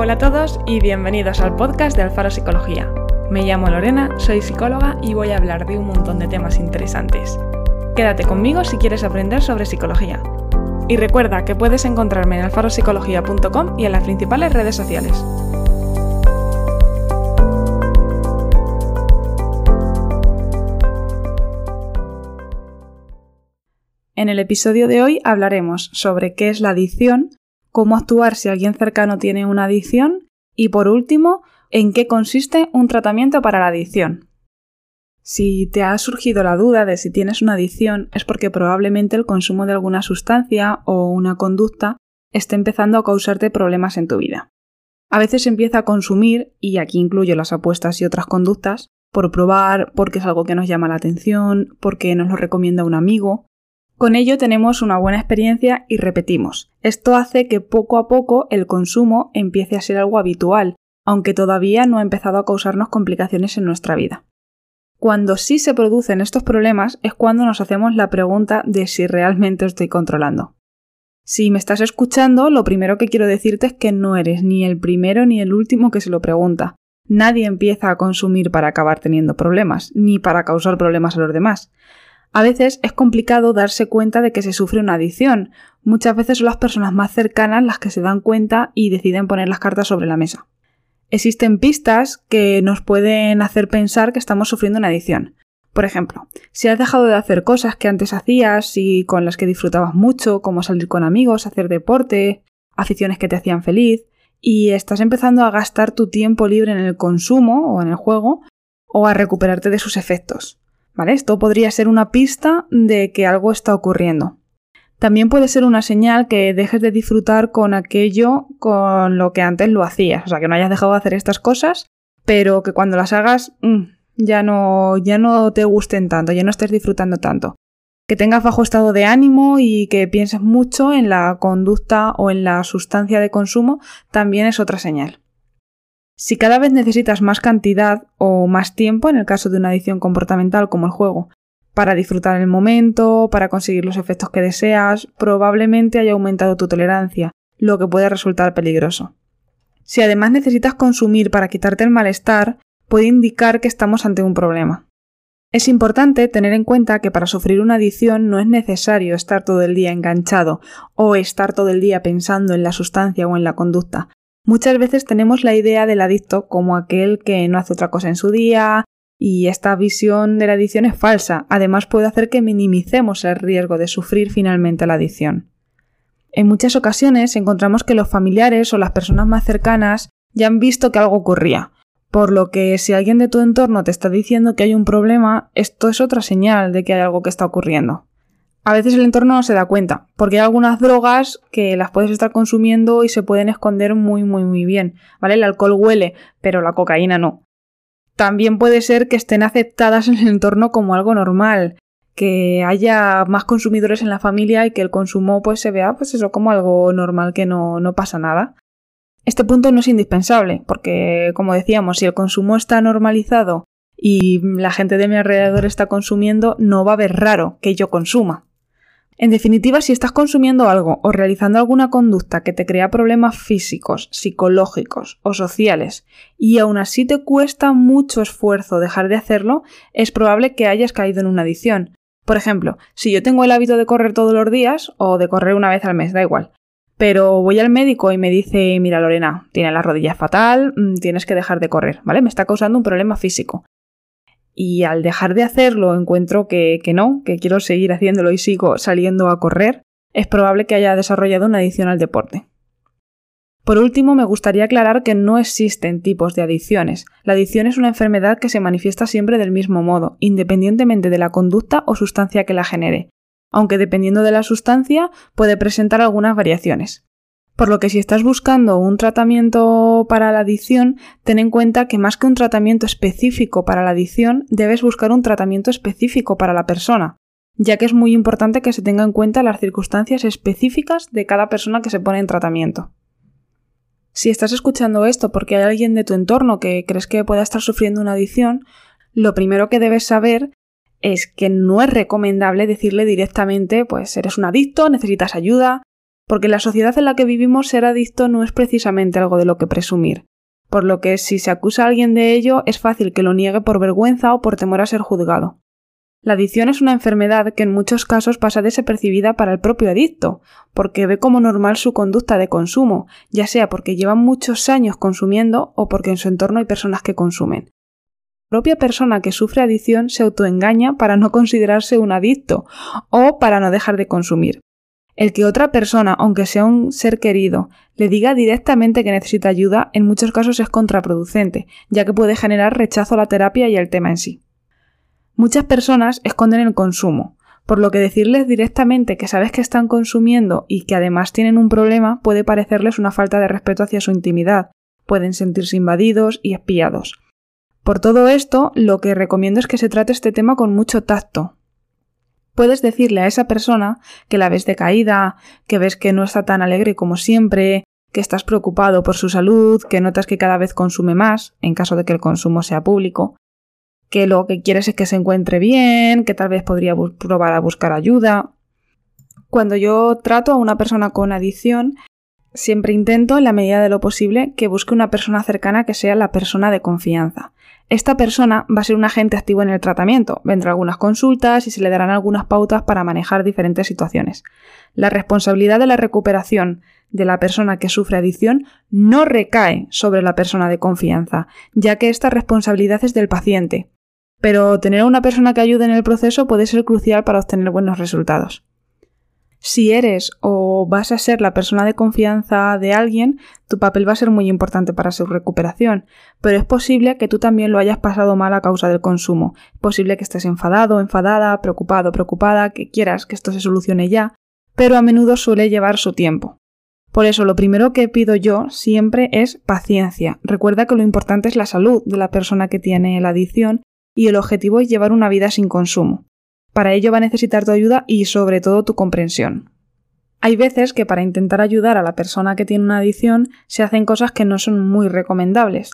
Hola a todos y bienvenidos al podcast de Alfaro Psicología. Me llamo Lorena, soy psicóloga y voy a hablar de un montón de temas interesantes. Quédate conmigo si quieres aprender sobre psicología. Y recuerda que puedes encontrarme en alfaropsicología.com y en las principales redes sociales. En el episodio de hoy hablaremos sobre qué es la adicción, cómo actuar si alguien cercano tiene una adicción y por último, en qué consiste un tratamiento para la adicción. Si te ha surgido la duda de si tienes una adicción es porque probablemente el consumo de alguna sustancia o una conducta esté empezando a causarte problemas en tu vida. A veces empieza a consumir, y aquí incluyo las apuestas y otras conductas, por probar, porque es algo que nos llama la atención, porque nos lo recomienda un amigo, con ello tenemos una buena experiencia y repetimos. Esto hace que poco a poco el consumo empiece a ser algo habitual, aunque todavía no ha empezado a causarnos complicaciones en nuestra vida. Cuando sí se producen estos problemas es cuando nos hacemos la pregunta de si realmente estoy controlando. Si me estás escuchando, lo primero que quiero decirte es que no eres ni el primero ni el último que se lo pregunta. Nadie empieza a consumir para acabar teniendo problemas, ni para causar problemas a los demás. A veces es complicado darse cuenta de que se sufre una adicción. Muchas veces son las personas más cercanas las que se dan cuenta y deciden poner las cartas sobre la mesa. Existen pistas que nos pueden hacer pensar que estamos sufriendo una adicción. Por ejemplo, si has dejado de hacer cosas que antes hacías y con las que disfrutabas mucho, como salir con amigos, hacer deporte, aficiones que te hacían feliz, y estás empezando a gastar tu tiempo libre en el consumo o en el juego, o a recuperarte de sus efectos. Esto podría ser una pista de que algo está ocurriendo. También puede ser una señal que dejes de disfrutar con aquello con lo que antes lo hacías. O sea, que no hayas dejado de hacer estas cosas, pero que cuando las hagas mm, ya, no, ya no te gusten tanto, ya no estés disfrutando tanto. Que tengas bajo estado de ánimo y que pienses mucho en la conducta o en la sustancia de consumo también es otra señal. Si cada vez necesitas más cantidad o más tiempo, en el caso de una adicción comportamental como el juego, para disfrutar el momento, para conseguir los efectos que deseas, probablemente haya aumentado tu tolerancia, lo que puede resultar peligroso. Si además necesitas consumir para quitarte el malestar, puede indicar que estamos ante un problema. Es importante tener en cuenta que para sufrir una adicción no es necesario estar todo el día enganchado o estar todo el día pensando en la sustancia o en la conducta. Muchas veces tenemos la idea del adicto como aquel que no hace otra cosa en su día, y esta visión de la adicción es falsa. Además puede hacer que minimicemos el riesgo de sufrir finalmente la adicción. En muchas ocasiones encontramos que los familiares o las personas más cercanas ya han visto que algo ocurría, por lo que si alguien de tu entorno te está diciendo que hay un problema, esto es otra señal de que hay algo que está ocurriendo a veces el entorno no se da cuenta, porque hay algunas drogas que las puedes estar consumiendo y se pueden esconder muy, muy, muy bien, ¿vale? El alcohol huele, pero la cocaína no. También puede ser que estén aceptadas en el entorno como algo normal, que haya más consumidores en la familia y que el consumo pues se vea pues eso como algo normal que no, no pasa nada. Este punto no es indispensable, porque como decíamos, si el consumo está normalizado y la gente de mi alrededor está consumiendo, no va a haber raro que yo consuma. En definitiva, si estás consumiendo algo o realizando alguna conducta que te crea problemas físicos, psicológicos o sociales y aún así te cuesta mucho esfuerzo dejar de hacerlo, es probable que hayas caído en una adicción. Por ejemplo, si yo tengo el hábito de correr todos los días o de correr una vez al mes, da igual, pero voy al médico y me dice, mira Lorena, tienes la rodilla fatal, mm, tienes que dejar de correr, ¿vale? Me está causando un problema físico y al dejar de hacerlo encuentro que, que, no, que quiero seguir haciéndolo y sigo saliendo a correr, es probable que haya desarrollado una adicción al deporte. Por último, me gustaría aclarar que no existen tipos de adicciones. La adicción es una enfermedad que se manifiesta siempre del mismo modo, independientemente de la conducta o sustancia que la genere, aunque dependiendo de la sustancia puede presentar algunas variaciones. Por lo que si estás buscando un tratamiento para la adicción, ten en cuenta que más que un tratamiento específico para la adicción, debes buscar un tratamiento específico para la persona, ya que es muy importante que se tenga en cuenta las circunstancias específicas de cada persona que se pone en tratamiento. Si estás escuchando esto porque hay alguien de tu entorno que crees que pueda estar sufriendo una adicción, lo primero que debes saber es que no es recomendable decirle directamente, pues eres un adicto, necesitas ayuda, porque la sociedad en la que vivimos ser adicto no es precisamente algo de lo que presumir, por lo que si se acusa a alguien de ello es fácil que lo niegue por vergüenza o por temor a ser juzgado. La adicción es una enfermedad que en muchos casos pasa desapercibida para el propio adicto, porque ve como normal su conducta de consumo, ya sea porque lleva muchos años consumiendo o porque en su entorno hay personas que consumen. La propia persona que sufre adicción se autoengaña para no considerarse un adicto o para no dejar de consumir. El que otra persona, aunque sea un ser querido, le diga directamente que necesita ayuda en muchos casos es contraproducente, ya que puede generar rechazo a la terapia y al tema en sí. Muchas personas esconden el consumo, por lo que decirles directamente que sabes que están consumiendo y que además tienen un problema puede parecerles una falta de respeto hacia su intimidad, pueden sentirse invadidos y espiados. Por todo esto, lo que recomiendo es que se trate este tema con mucho tacto, Puedes decirle a esa persona que la ves decaída, que ves que no está tan alegre como siempre, que estás preocupado por su salud, que notas que cada vez consume más, en caso de que el consumo sea público, que lo que quieres es que se encuentre bien, que tal vez podría probar a buscar ayuda. Cuando yo trato a una persona con adicción, siempre intento, en la medida de lo posible, que busque una persona cercana que sea la persona de confianza. Esta persona va a ser un agente activo en el tratamiento, vendrá algunas consultas y se le darán algunas pautas para manejar diferentes situaciones. La responsabilidad de la recuperación de la persona que sufre adicción no recae sobre la persona de confianza, ya que esta responsabilidad es del paciente. Pero tener a una persona que ayude en el proceso puede ser crucial para obtener buenos resultados. Si eres o vas a ser la persona de confianza de alguien, tu papel va a ser muy importante para su recuperación, pero es posible que tú también lo hayas pasado mal a causa del consumo. Es posible que estés enfadado, enfadada, preocupado, preocupada, que quieras que esto se solucione ya, pero a menudo suele llevar su tiempo. Por eso lo primero que pido yo siempre es paciencia. Recuerda que lo importante es la salud de la persona que tiene la adicción y el objetivo es llevar una vida sin consumo. Para ello va a necesitar tu ayuda y sobre todo tu comprensión. Hay veces que para intentar ayudar a la persona que tiene una adicción se hacen cosas que no son muy recomendables,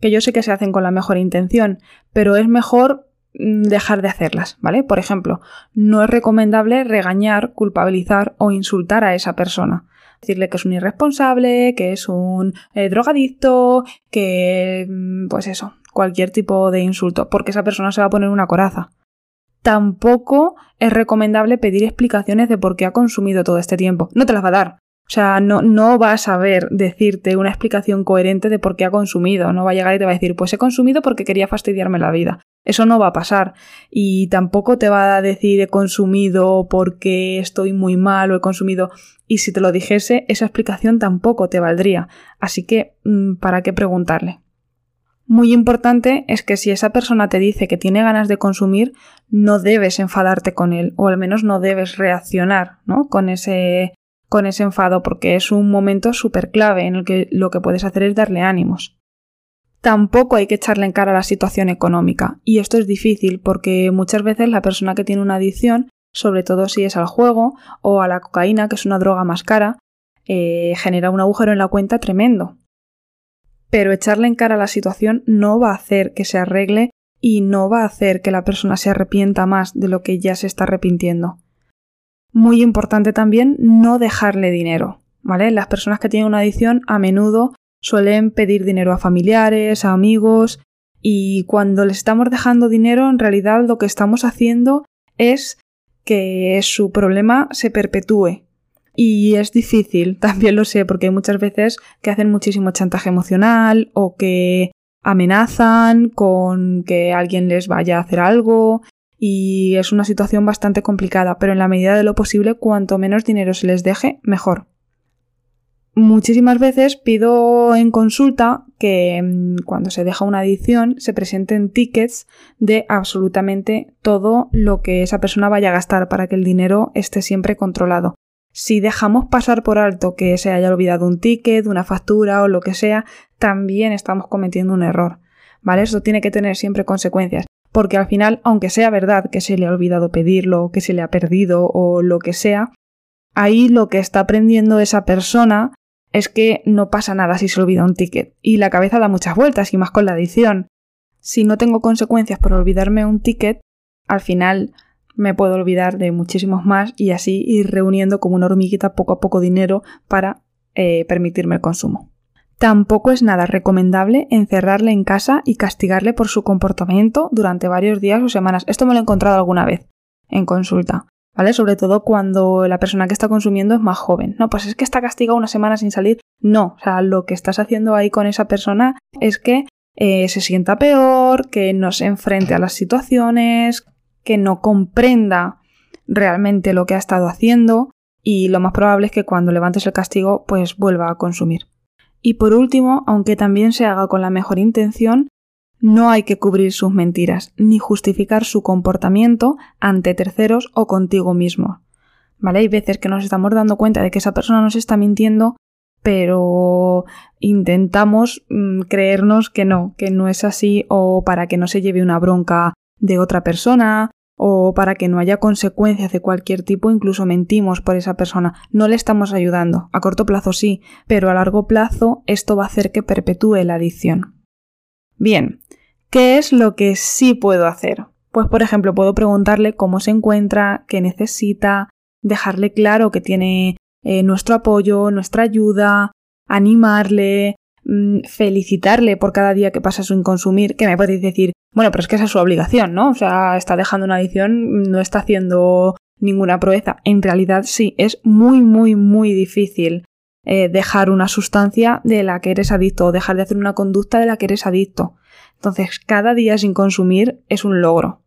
que yo sé que se hacen con la mejor intención, pero es mejor mm, dejar de hacerlas, ¿vale? Por ejemplo, no es recomendable regañar, culpabilizar o insultar a esa persona. Decirle que es un irresponsable, que es un eh, drogadicto, que... Mm, pues eso, cualquier tipo de insulto, porque esa persona se va a poner una coraza tampoco es recomendable pedir explicaciones de por qué ha consumido todo este tiempo. No te las va a dar. O sea, no, va a saber decirte una explicación coherente de por qué ha consumido. No va a llegar y te va a decir, pues he consumido porque quería fastidiarme la vida. Eso no va a pasar. Y tampoco te va a decir he consumido porque estoy muy mal o he consumido. Y si te lo dijese, esa explicación tampoco te valdría. Así que, mm, ¿para qué preguntarle? Muy importante es que si esa persona te dice que tiene ganas de consumir, no debes enfadarte con él, o al menos no debes reaccionar ¿no? con, ese, con ese enfado, porque es un momento súper clave en el que lo que puedes hacer es darle ánimos. Tampoco hay que echarle en cara la situación económica, y esto es difícil porque muchas veces la persona que tiene una adicción, sobre todo si es al juego o a la cocaína, que es una droga más cara, eh, genera un agujero en la cuenta tremendo pero echarle en cara la situación no va a hacer que se arregle y no va a hacer que la persona se arrepienta más de lo que ya se está arrepintiendo. Muy importante también no dejarle dinero, ¿vale? Las personas que tienen una adicción a menudo suelen pedir dinero a familiares, a amigos, y cuando les estamos dejando dinero, en realidad lo que estamos haciendo es que su problema se perpetúe, y es difícil, también lo sé, porque hay muchas veces que hacen muchísimo chantaje emocional o que amenazan con que alguien les vaya a hacer algo y es una situación bastante complicada, pero en la medida de lo posible, cuanto menos dinero se les deje, mejor. Muchísimas veces pido en consulta que mm, cuando se deja una adicción se presenten tickets de absolutamente todo lo que esa persona vaya a gastar para que el dinero esté siempre controlado. Si dejamos pasar por alto que se haya olvidado un ticket, una factura o lo que sea, también estamos cometiendo un error. ¿Vale? Eso tiene que tener siempre consecuencias. Porque al final, aunque sea verdad que se le ha olvidado pedirlo, que se le ha perdido o lo que sea, ahí lo que está aprendiendo esa persona es que no pasa nada si se olvida un ticket. Y la cabeza da muchas vueltas, y más con la adicción. Si no tengo consecuencias por olvidarme un ticket, al final me puedo olvidar de muchísimos más y así ir reuniendo como una hormiguita poco a poco dinero para eh, permitirme el consumo. Tampoco es nada recomendable encerrarle en casa y castigarle por su comportamiento durante varios días o semanas. Esto me lo he encontrado alguna vez en consulta, ¿vale? Sobre todo cuando la persona que está consumiendo es más joven. No, pues es que está castigado una semana sin salir. No, o sea, lo que estás haciendo ahí con esa persona es que eh, se sienta peor, que no se enfrente a las situaciones, que no comprenda realmente lo que ha estado haciendo y lo más probable es que cuando levantes el castigo pues vuelva a consumir. Y por último, aunque también se haga con la mejor intención, no hay que cubrir sus mentiras ni justificar su comportamiento ante terceros o contigo mismo. ¿Vale? Hay veces que nos estamos dando cuenta de que esa persona nos está mintiendo, pero intentamos mm, creernos que no, que no es así o para que no se lleve una bronca de otra persona o para que no haya consecuencias de cualquier tipo, incluso mentimos por esa persona. No le estamos ayudando. A corto plazo sí, pero a largo plazo esto va a hacer que perpetúe la adicción. Bien, ¿qué es lo que sí puedo hacer? Pues por ejemplo puedo preguntarle cómo se encuentra, qué necesita, dejarle claro que tiene eh, nuestro apoyo, nuestra ayuda, animarle, mm, felicitarle por cada día que pasa sin consumir, que me podéis decir, bueno, pero es que esa es su obligación, ¿no? O sea, está dejando una adicción, no está haciendo ninguna proeza. En realidad sí, es muy, muy, muy difícil eh, dejar una sustancia de la que eres adicto o dejar de hacer una conducta de la que eres adicto. Entonces, cada día sin consumir es un logro.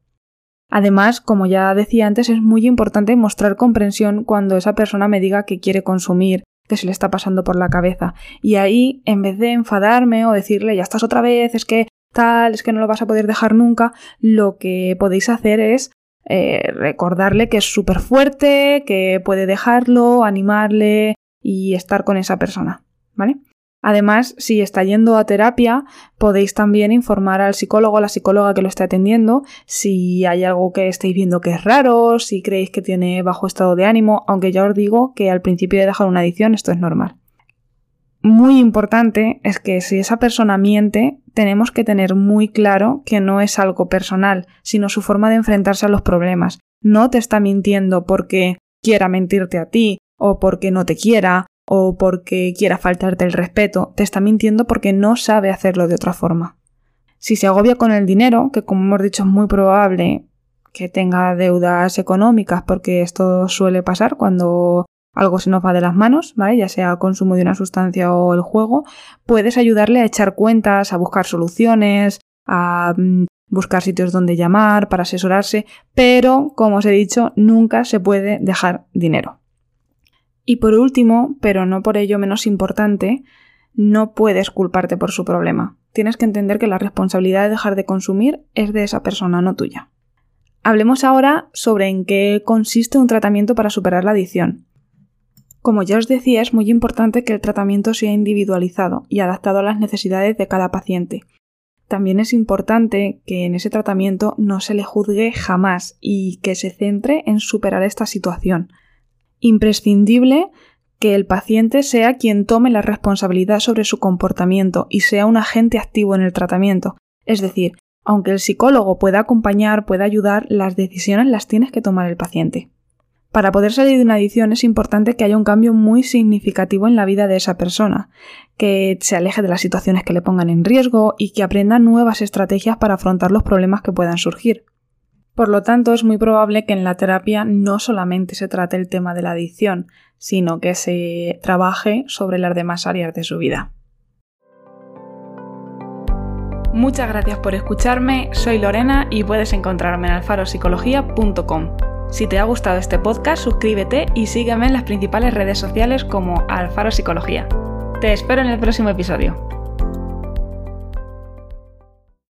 Además, como ya decía antes, es muy importante mostrar comprensión cuando esa persona me diga que quiere consumir, que se le está pasando por la cabeza. Y ahí, en vez de enfadarme o decirle ya estás otra vez, es que tal, es que no lo vas a poder dejar nunca, lo que podéis hacer es eh, recordarle que es súper fuerte, que puede dejarlo, animarle y estar con esa persona, ¿vale? Además, si está yendo a terapia, podéis también informar al psicólogo o la psicóloga que lo esté atendiendo si hay algo que estéis viendo que es raro, si creéis que tiene bajo estado de ánimo, aunque ya os digo que al principio de dejar una adicción esto es normal. Muy importante es que si esa persona miente, tenemos que tener muy claro que no es algo personal, sino su forma de enfrentarse a los problemas. No te está mintiendo porque quiera mentirte a ti, o porque no te quiera, o porque quiera faltarte el respeto, te está mintiendo porque no sabe hacerlo de otra forma. Si se agobia con el dinero, que como hemos dicho es muy probable que tenga deudas económicas, porque esto suele pasar cuando algo se nos va de las manos, ¿vale? Ya sea consumo de una sustancia o el juego, puedes ayudarle a echar cuentas, a buscar soluciones, a mm, buscar sitios donde llamar, para asesorarse, pero, como os he dicho, nunca se puede dejar dinero. Y por último, pero no por ello menos importante, no puedes culparte por su problema. Tienes que entender que la responsabilidad de dejar de consumir es de esa persona, no tuya. Hablemos ahora sobre en qué consiste un tratamiento para superar la adicción. Como ya os decía, es muy importante que el tratamiento sea individualizado y adaptado a las necesidades de cada paciente. También es importante que en ese tratamiento no se le juzgue jamás y que se centre en superar esta situación. Imprescindible que el paciente sea quien tome la responsabilidad sobre su comportamiento y sea un agente activo en el tratamiento. Es decir, aunque el psicólogo pueda acompañar, pueda ayudar, las decisiones las tienes que tomar el paciente. Para poder salir de una adicción es importante que haya un cambio muy significativo en la vida de esa persona, que se aleje de las situaciones que le pongan en riesgo y que aprenda nuevas estrategias para afrontar los problemas que puedan surgir. Por lo tanto, es muy probable que en la terapia no solamente se trate el tema de la adicción, sino que se trabaje sobre las demás áreas de su vida. Muchas gracias por escucharme, soy Lorena y puedes encontrarme en alfaropsicología.com. Si te ha gustado este podcast, suscríbete y sígueme en las principales redes sociales como Alfaro Psicología. Te espero en el próximo episodio.